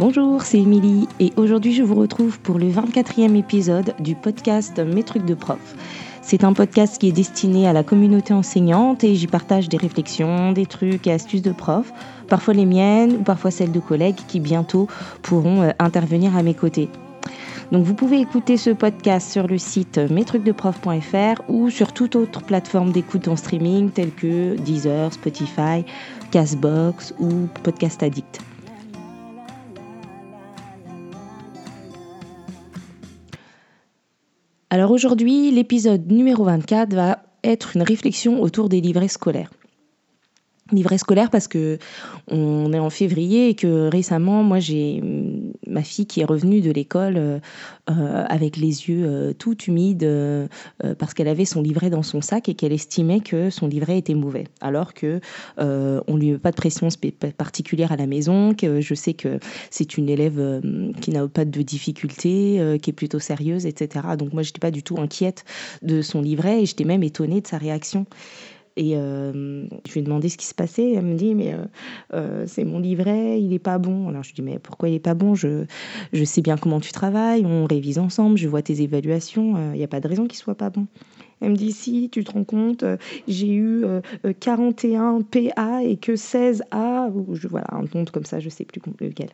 Bonjour, c'est Émilie et aujourd'hui je vous retrouve pour le 24e épisode du podcast Mes trucs de prof. C'est un podcast qui est destiné à la communauté enseignante et j'y partage des réflexions, des trucs et astuces de prof, parfois les miennes ou parfois celles de collègues qui bientôt pourront euh, intervenir à mes côtés. Donc vous pouvez écouter ce podcast sur le site mestrucsdeprof.fr ou sur toute autre plateforme d'écoute en streaming telle que Deezer, Spotify, Castbox ou Podcast Addict. Alors aujourd'hui, l'épisode numéro 24 va être une réflexion autour des livrets scolaires livret scolaire parce que on est en février et que récemment moi j'ai ma fille qui est revenue de l'école euh, euh, avec les yeux euh, tout humides parce qu'elle avait son livret dans son sac et qu'elle estimait que son livret était mauvais. Alors que on lui met pas de pression particulière à la maison que je sais que c'est une élève qui n'a pas de difficultés qui est plutôt sérieuse etc donc moi j'étais pas du tout inquiète de son livret et j'étais même étonnée de sa réaction et euh, je lui ai demandé ce qui se passait. Elle me dit, mais euh, euh, c'est mon livret, il n'est pas bon. Alors je lui dis, mais pourquoi il n'est pas bon? Je, je sais bien comment tu travailles, on révise ensemble, je vois tes évaluations, il n'y a pas de raison qu'il soit pas bon. Elle me dit si, tu te rends compte, j'ai eu 41 PA et que 16 A, ou je, voilà, un compte comme ça, je sais plus lequel.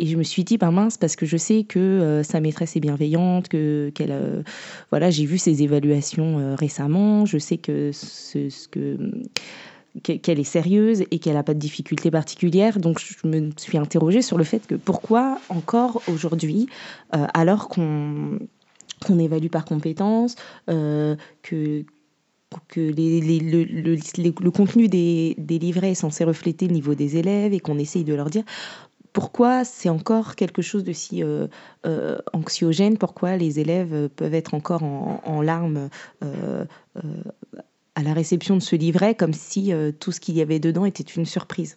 Et je me suis dit, ben mince, parce que je sais que euh, sa maîtresse est bienveillante, que qu'elle, euh, voilà, j'ai vu ses évaluations euh, récemment, je sais que ce, que qu'elle est sérieuse et qu'elle n'a pas de difficultés particulières. Donc je me suis interrogée sur le fait que pourquoi encore aujourd'hui, alors qu'on qu'on évalue par compétence, que que le, le, le, contenu des, des livrets est censé refléter le niveau des élèves et qu'on essaye de leur dire pourquoi c'est encore quelque chose de si euh, euh, anxiogène, pourquoi les élèves peuvent être encore en, larmes euh, à la réception de ce livret, comme si tout ce qu'il y avait dedans était une surprise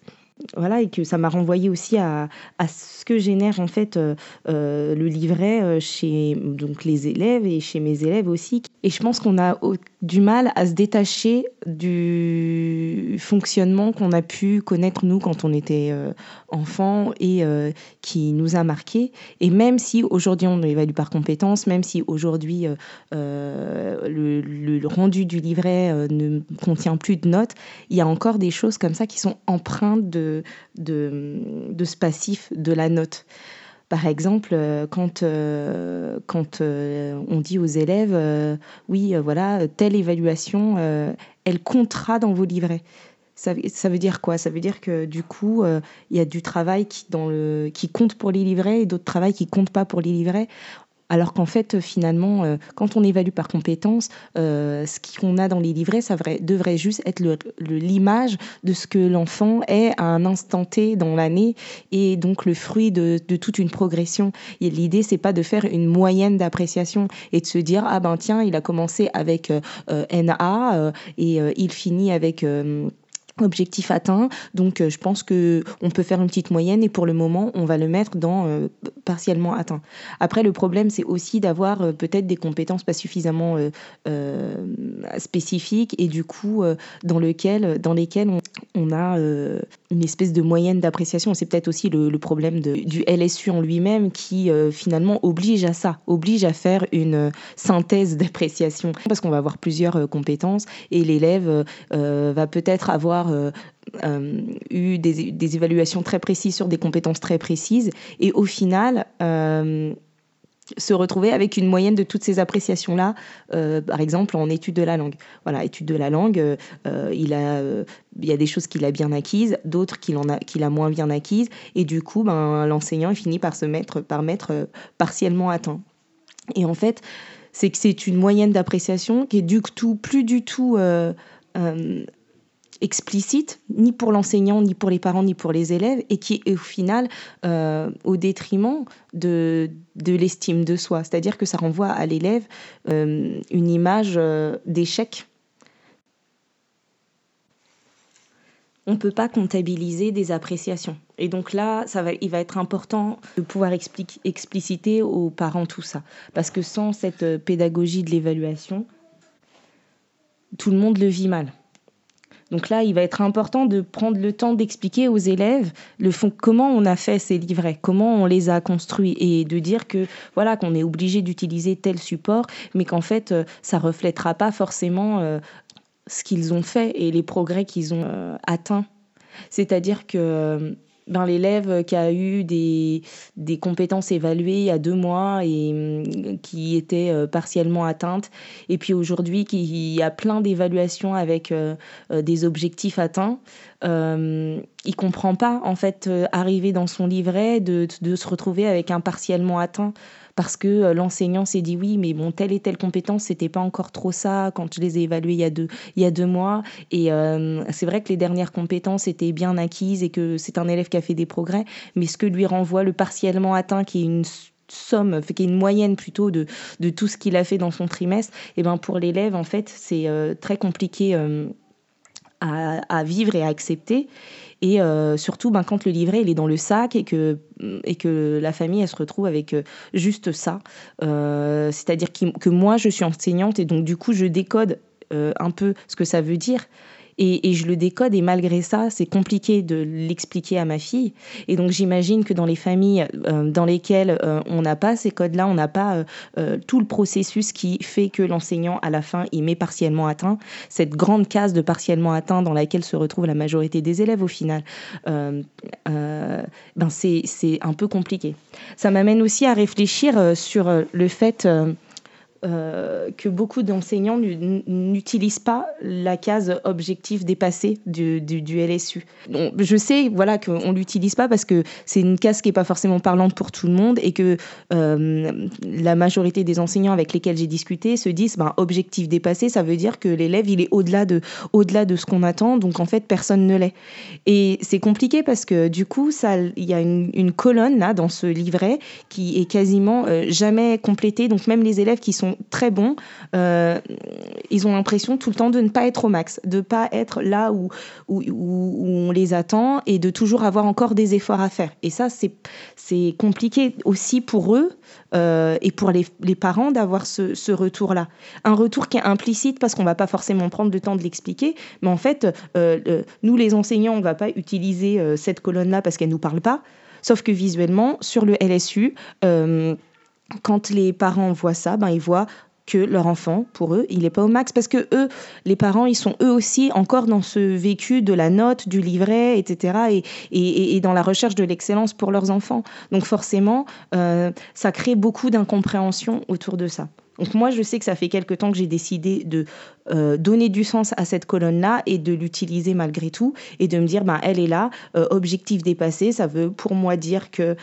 voilà et que ça m'a renvoyé aussi à, à, ce que génère en fait euh, euh, le livret euh, chez donc les élèves et chez mes élèves aussi. Et je pense qu'on a du mal à se détacher du fonctionnement qu'on a pu connaître nous quand on était enfant et qui nous a marqué et même si aujourd'hui on évalue par compétence même si aujourd'hui le, le, rendu du livret ne contient plus de notes il y a encore des choses comme ça qui sont empreintes de de, ce passif de la note. Par exemple, euh, quand, euh, quand euh, on dit aux élèves, oui, voilà, telle évaluation, elle comptera dans vos livrets. Ça, ça, veut dire quoi? Ça veut dire que du coup, il y a du travail qui, dans le, qui compte pour les livrets et d'autres travail qui comptent pas pour les livrets. Alors qu'en fait, finalement, euh, quand on évalue par compétence, euh, ce qu'on a dans les livrets, ça devrait juste être l'image de ce que l'enfant est à un instant T dans l'année et donc le fruit de, toute une progression. Et l'idée, c'est pas de faire une moyenne d'appréciation et de se dire ah ben tiens, il a commencé avec euh, NA et il finit avec objectif atteint. Donc, euh, je pense que on peut faire une petite moyenne et pour le moment, on va le mettre dans euh, partiellement atteint. Après, le problème, c'est aussi d'avoir euh, peut-être des compétences pas suffisamment spécifiques et du coup, dans lequel, dans lesquelles on, a une espèce de moyenne d'appréciation. C'est peut-être aussi le, problème du LSU en lui-même qui finalement oblige à ça, oblige à faire une synthèse d'appréciation parce qu'on va avoir plusieurs compétences et l'élève va peut-être avoir euh, euh, eu des, évaluations très précises sur des compétences très précises et au final euh, se retrouver avec une moyenne de toutes ces appréciations-là, par exemple en étude de la langue. Voilà, étude de la langue, il, a, il y a des choses qu'il a bien acquises, d'autres qu'il a, qu'il a moins bien acquises, et du coup, ben, l'enseignant finit par se mettre, par mettre partiellement atteint. Et en fait, c'est que c'est une moyenne d'appréciation qui est du tout, plus du tout explicite, ni pour l'enseignant, ni pour les parents, ni pour les élèves, et qui est au final euh, au détriment de, de l'estime de soi. C'est-à-dire que ça renvoie à l'élève euh, une image euh, d'échec. On ne peut pas comptabiliser des appréciations. Et donc là, ça va, il va être important de pouvoir expliciter aux parents tout ça. Parce que sans cette pédagogie de l'évaluation, tout le monde le vit mal Donc là, il va être important de prendre le temps d'expliquer aux élèves le fond, comment on a fait ces livrets, comment on les a construits et de dire que voilà qu'on est obligé d'utiliser tel support, mais qu'en fait euh, ça reflètera pas forcément euh, ce qu'ils ont fait et les progrès qu'ils ont euh, atteints. C'est-à-dire que ben, l'élève qui a eu des, des, compétences évaluées il y a deux mois et mm, qui était euh, partiellement atteinte, et puis aujourd'hui qui a plein d'évaluations avec euh, euh, des objectifs atteints, euh, il comprend pas en fait arriver dans son livret de, de se retrouver avec un partiellement atteint parce que euh, l'enseignant s'est dit oui, mais bon, telle et telle compétence, c'était pas encore trop ça quand je les ai évaluées il y a deux, il y a deux mois. Et euh, c'est vrai que les dernières compétences étaient bien acquises et que c'est un élève qui a fait des progrès, mais ce que lui renvoie le partiellement atteint, qui est une somme, qui est une moyenne plutôt de, de tout ce qu'il a fait dans son trimestre, et eh ben pour l'élève, en fait, c'est euh, très compliqué à, vivre et à accepter. Et euh, surtout, ben, quand le livret il est dans le sac et que, et que la famille elle se retrouve avec euh, juste ça. Euh, c'est-à-dire que moi, je suis enseignante et donc du coup, je décode un peu ce que ça veut dire. Et, je le décode et malgré ça, c'est compliqué de l'expliquer à ma fille. Et donc j'imagine que dans les familles euh, dans lesquelles euh, on n'a pas ces codes-là, on n'a pas euh, tout le processus qui fait que l'enseignant, à la fin, il met partiellement atteint, cette grande case de partiellement atteint dans laquelle se retrouve la majorité des élèves au final, ben c'est un peu compliqué. Ça m'amène aussi à réfléchir sur le fait euh, que beaucoup d'enseignants n'utilisent pas la case objectif dépassé du, LSU. je sais voilà, qu'on ne l'utilise pas parce que c'est une case qui n'est pas forcément parlante pour tout le monde et que euh, la majorité des enseignants avec lesquels j'ai discuté se disent ben, objectif dépassé, ça veut dire que l'élève il est au-delà de, au-delà de ce qu'on attend, donc en fait personne ne l'est. Et c'est compliqué parce que du coup, il y a une, une, colonne là dans ce livret qui est quasiment euh, jamais complétée, donc même les élèves qui sont très bons, euh, ils ont l'impression tout le temps de ne pas être au max, de pas être là où, où, où, on les attend et de toujours avoir encore des efforts à faire. Et ça, c'est compliqué aussi pour eux euh, et pour les, les parents d'avoir ce, ce retour-là. Un retour qui est implicite parce qu'on va pas forcément prendre le temps de l'expliquer, mais en fait, euh, nous les enseignants, on va pas utiliser cette colonne-là parce qu'elle ne nous parle pas. Sauf que visuellement, sur le LSU, quand les parents voient ça, ben, ils voient que leur enfant, pour eux, il n'est pas au max parce que eux, les parents, ils sont eux aussi encore dans ce vécu de la note, du livret, etc. et, et, dans la recherche de l'excellence pour leurs enfants. Donc forcément, euh, ça crée beaucoup d'incompréhension autour de ça. Donc moi, je sais que ça fait quelque temps que j'ai décidé de euh, donner du sens à cette colonne-là et de l'utiliser malgré tout et de me dire, ben, elle est là, euh, objectif dépassé, ça veut pour moi dire que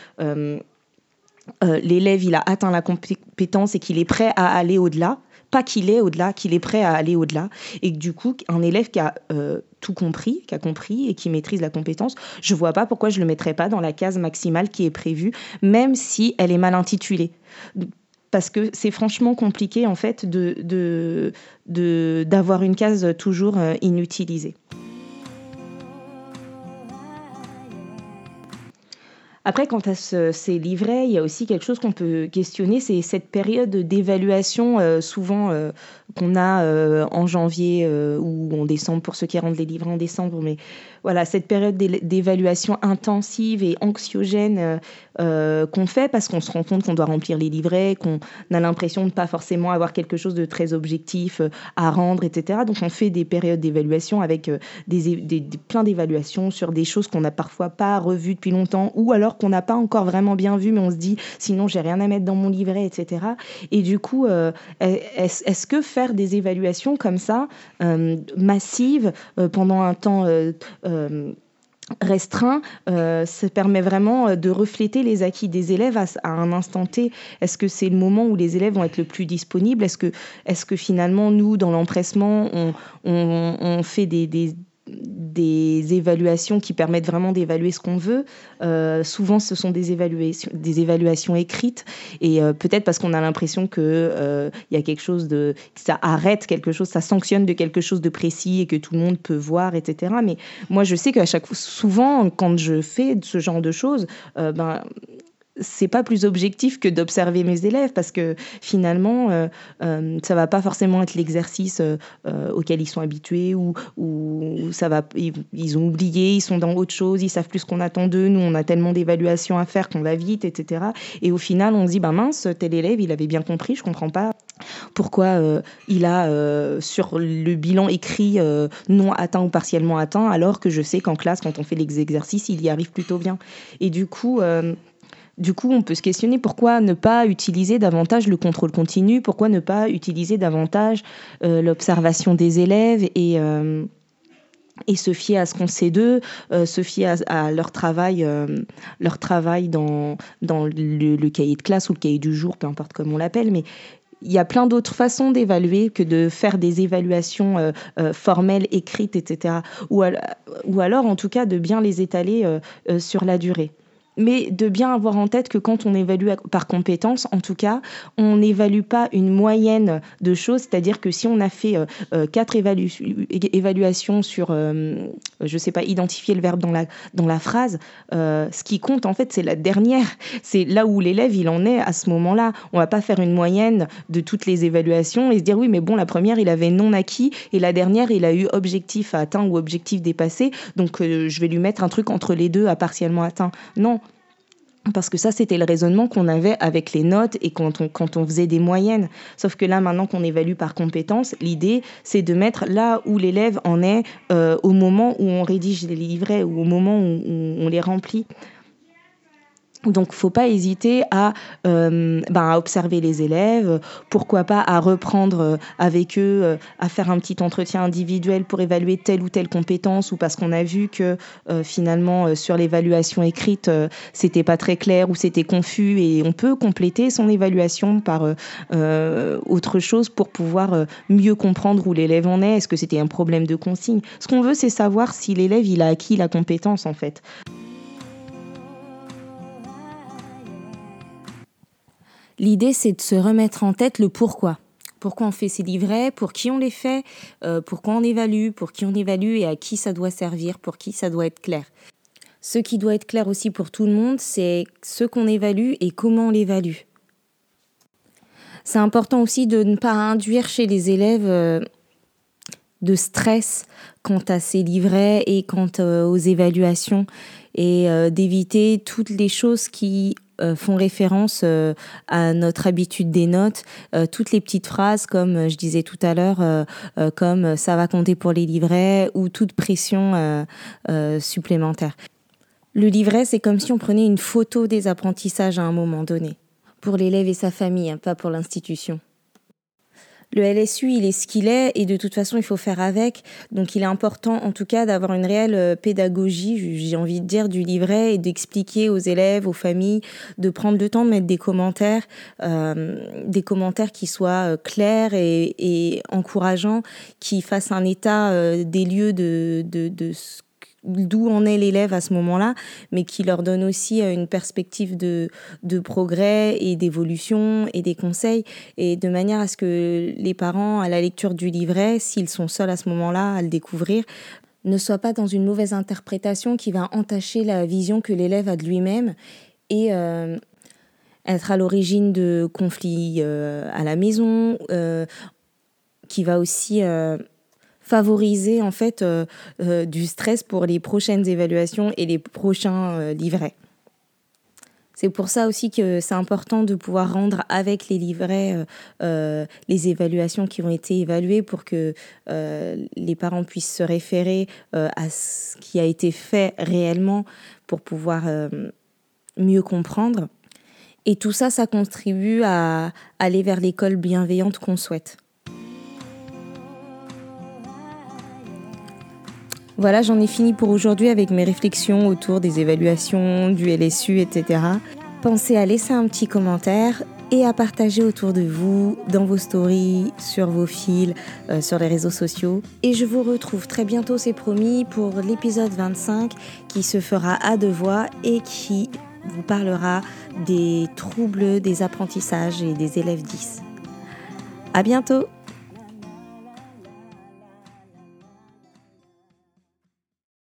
euh, l'élève il a atteint la compétence et qu'il est prêt à aller au-delà, pas qu'il est au-delà, qu'il est prêt à aller au-delà, et du coup un élève qui a euh, tout compris, qui a compris et qui maîtrise la compétence, je vois pas pourquoi je le mettrais pas dans la case maximale qui est prévue, même si elle est mal intitulée. Parce que c'est franchement compliqué en fait de d'avoir une case toujours euh, inutilisée. Après, quant à ces livrets, il y a aussi quelque chose qu'on peut questionner, c'est cette période d'évaluation euh, souvent euh, qu'on a euh, en janvier ou en décembre pour ceux qui rendent les livrets en décembre, mais voilà, cette période d'évaluation intensive et anxiogène euh, euh, qu'on fait parce qu'on se rend compte qu'on doit remplir les livrets, qu'on a l'impression de ne pas forcément avoir quelque chose de très objectif euh, à rendre, etc. Donc on fait des périodes d'évaluation avec des, des, plein d'évaluations sur des choses qu'on n'a parfois pas revues depuis longtemps ou alors qu'on n'a pas encore vraiment bien vues, mais on se dit sinon j'ai rien à mettre dans mon livret, etc. Et du coup, est-ce que faire des évaluations comme ça, massives, pendant un temps restreint, euh, ça permet vraiment euh, de refléter les acquis des élèves à, un instant T. Est-ce que c'est le moment où les élèves vont être le plus disponibles? Est-ce que, est que finalement, nous, dans l'empressement, on, fait des évaluations qui permettent vraiment d'évaluer ce qu'on veut. Euh, souvent, ce sont des évaluations, des évaluations écrites, et euh, peut-être parce qu'on a l'impression que euh, y a quelque chose de, ça arrête quelque chose, ça sanctionne de quelque chose de précis et que tout le monde peut voir, etc. Mais moi, je sais qu'à chaque souvent, quand je fais ce genre de choses, ben c'est pas plus objectif que d'observer mes élèves parce que finalement, euh, euh, ça va pas forcément être l'exercice euh, auquel ils sont habitués ou, ou ça va, ils, ont oublié, ils sont dans autre chose, ils savent plus ce qu'on attend d'eux. Nous, on a tellement d'évaluations à faire qu'on va vite, etc. Et au final, on se dit, ben mince, tel élève, il avait bien compris, je comprends pas pourquoi il a sur le bilan écrit non atteint ou partiellement atteint, alors que je sais qu'en classe, quand on fait les exercices, il y arrive plutôt bien. Et du coup, du coup, on peut se questionner pourquoi ne pas utiliser davantage le contrôle continu, pourquoi ne pas utiliser davantage euh, l'observation des élèves et, euh, et se fier à ce qu'on sait d'eux, euh, se fier à, leur travail, leur travail dans, le, cahier de classe ou le cahier du jour, peu importe comment on l'appelle, mais il y a plein d'autres façons d'évaluer que de faire des évaluations formelles, écrites, etc. Ou, alors, en tout cas, de bien les étaler sur la durée mais de bien avoir en tête que quand on évalue par compétence, en tout cas, on n'évalue pas une moyenne de choses, c'est-à-dire que si on a fait euh, euh, quatre évaluations sur, euh, je ne sais pas, identifier le verbe dans la, dans la phrase, ce qui compte en fait, c'est la dernière, c'est là où l'élève il en est à ce moment-là. On va pas faire une moyenne de toutes les évaluations et se dire oui, mais bon, la première il avait non acquis et la dernière il a eu objectif atteint ou objectif dépassé, donc je vais lui mettre un truc entre les deux à partiellement atteint. Non, parce que ça, c'était le raisonnement qu'on avait avec les notes et quand on, faisait des moyennes. Sauf que là, maintenant qu'on évalue par compétence, l'idée, c'est de mettre là où l'élève en est euh, au moment où on rédige les livrets ou au moment où on les remplit. Donc, faut pas hésiter à, euh, ben, à observer les élèves, pourquoi pas à reprendre euh, avec eux, euh, à faire un petit entretien individuel pour évaluer telle ou telle compétence, ou parce qu'on a vu que finalement sur l'évaluation écrite c'était pas très clair ou c'était confus, et on peut compléter son évaluation par autre chose pour pouvoir mieux comprendre où l'élève en est. Est-ce que c'était un problème de consigne? Ce qu'on veut, c'est savoir si l'élève il a acquis la compétence en fait. L'idée, c'est de se remettre en tête le pourquoi. Pourquoi on fait ces livrets, pour qui on les fait, euh, pourquoi on évalue, pour qui on évalue et à qui ça doit servir, pour qui ça doit être clair. Ce qui doit être clair aussi pour tout le monde, c'est ce qu'on évalue et comment on l'évalue. C'est important aussi de ne pas induire chez les élèves euh, de stress quant à ces livrets et quant euh, aux évaluations et d'éviter toutes les choses qui font référence euh, à notre habitude des notes, euh, toutes les petites phrases comme je disais tout à l'heure, comme ça va compter pour les livrets ou toute pression supplémentaire. Le livret, c'est comme si on prenait une photo des apprentissages à un moment donné, pour l'élève et sa famille, hein, pas pour l'institution le LSU, il est ce qu'il est et de toute façon, il faut faire avec. Donc, il est important, en tout cas, d'avoir une réelle euh, pédagogie, j'ai envie de dire, du livret et d'expliquer aux élèves, aux familles, de prendre le temps de mettre des commentaires, euh, des commentaires qui soient euh, clairs et, et encourageants, qui fassent un état des lieux de, de, de ce d'où en est l'élève à ce moment-là, mais qui leur donne aussi euh, une perspective de, de progrès et d'évolution et des conseils, et de manière à ce que les parents, à la lecture du livret, s'ils sont seuls à ce moment-là à le découvrir, ne soient pas dans une mauvaise interprétation qui va entacher la vision que l'élève a de lui-même et euh, être à l'origine de conflits euh, à la maison, qui va aussi favoriser en fait euh, euh, du stress pour les prochaines évaluations et les prochains euh, livrets. C'est pour ça aussi que c'est important de pouvoir rendre avec les livrets les évaluations qui ont été évaluées pour que les parents puissent se référer à ce qui a été fait réellement pour pouvoir mieux comprendre. Et tout ça, ça contribue à aller vers l'école bienveillante qu'on souhaite. Voilà, j'en ai fini pour aujourd'hui avec mes réflexions autour des évaluations, du LSU, etc. Pensez à laisser un petit commentaire et à partager autour de vous, dans vos stories, sur vos fils, euh, sur les réseaux sociaux. Et je vous retrouve très bientôt, c'est promis, pour l'épisode 25 qui se fera à deux voix et qui vous parlera des troubles des apprentissages et des élèves 10. À bientôt!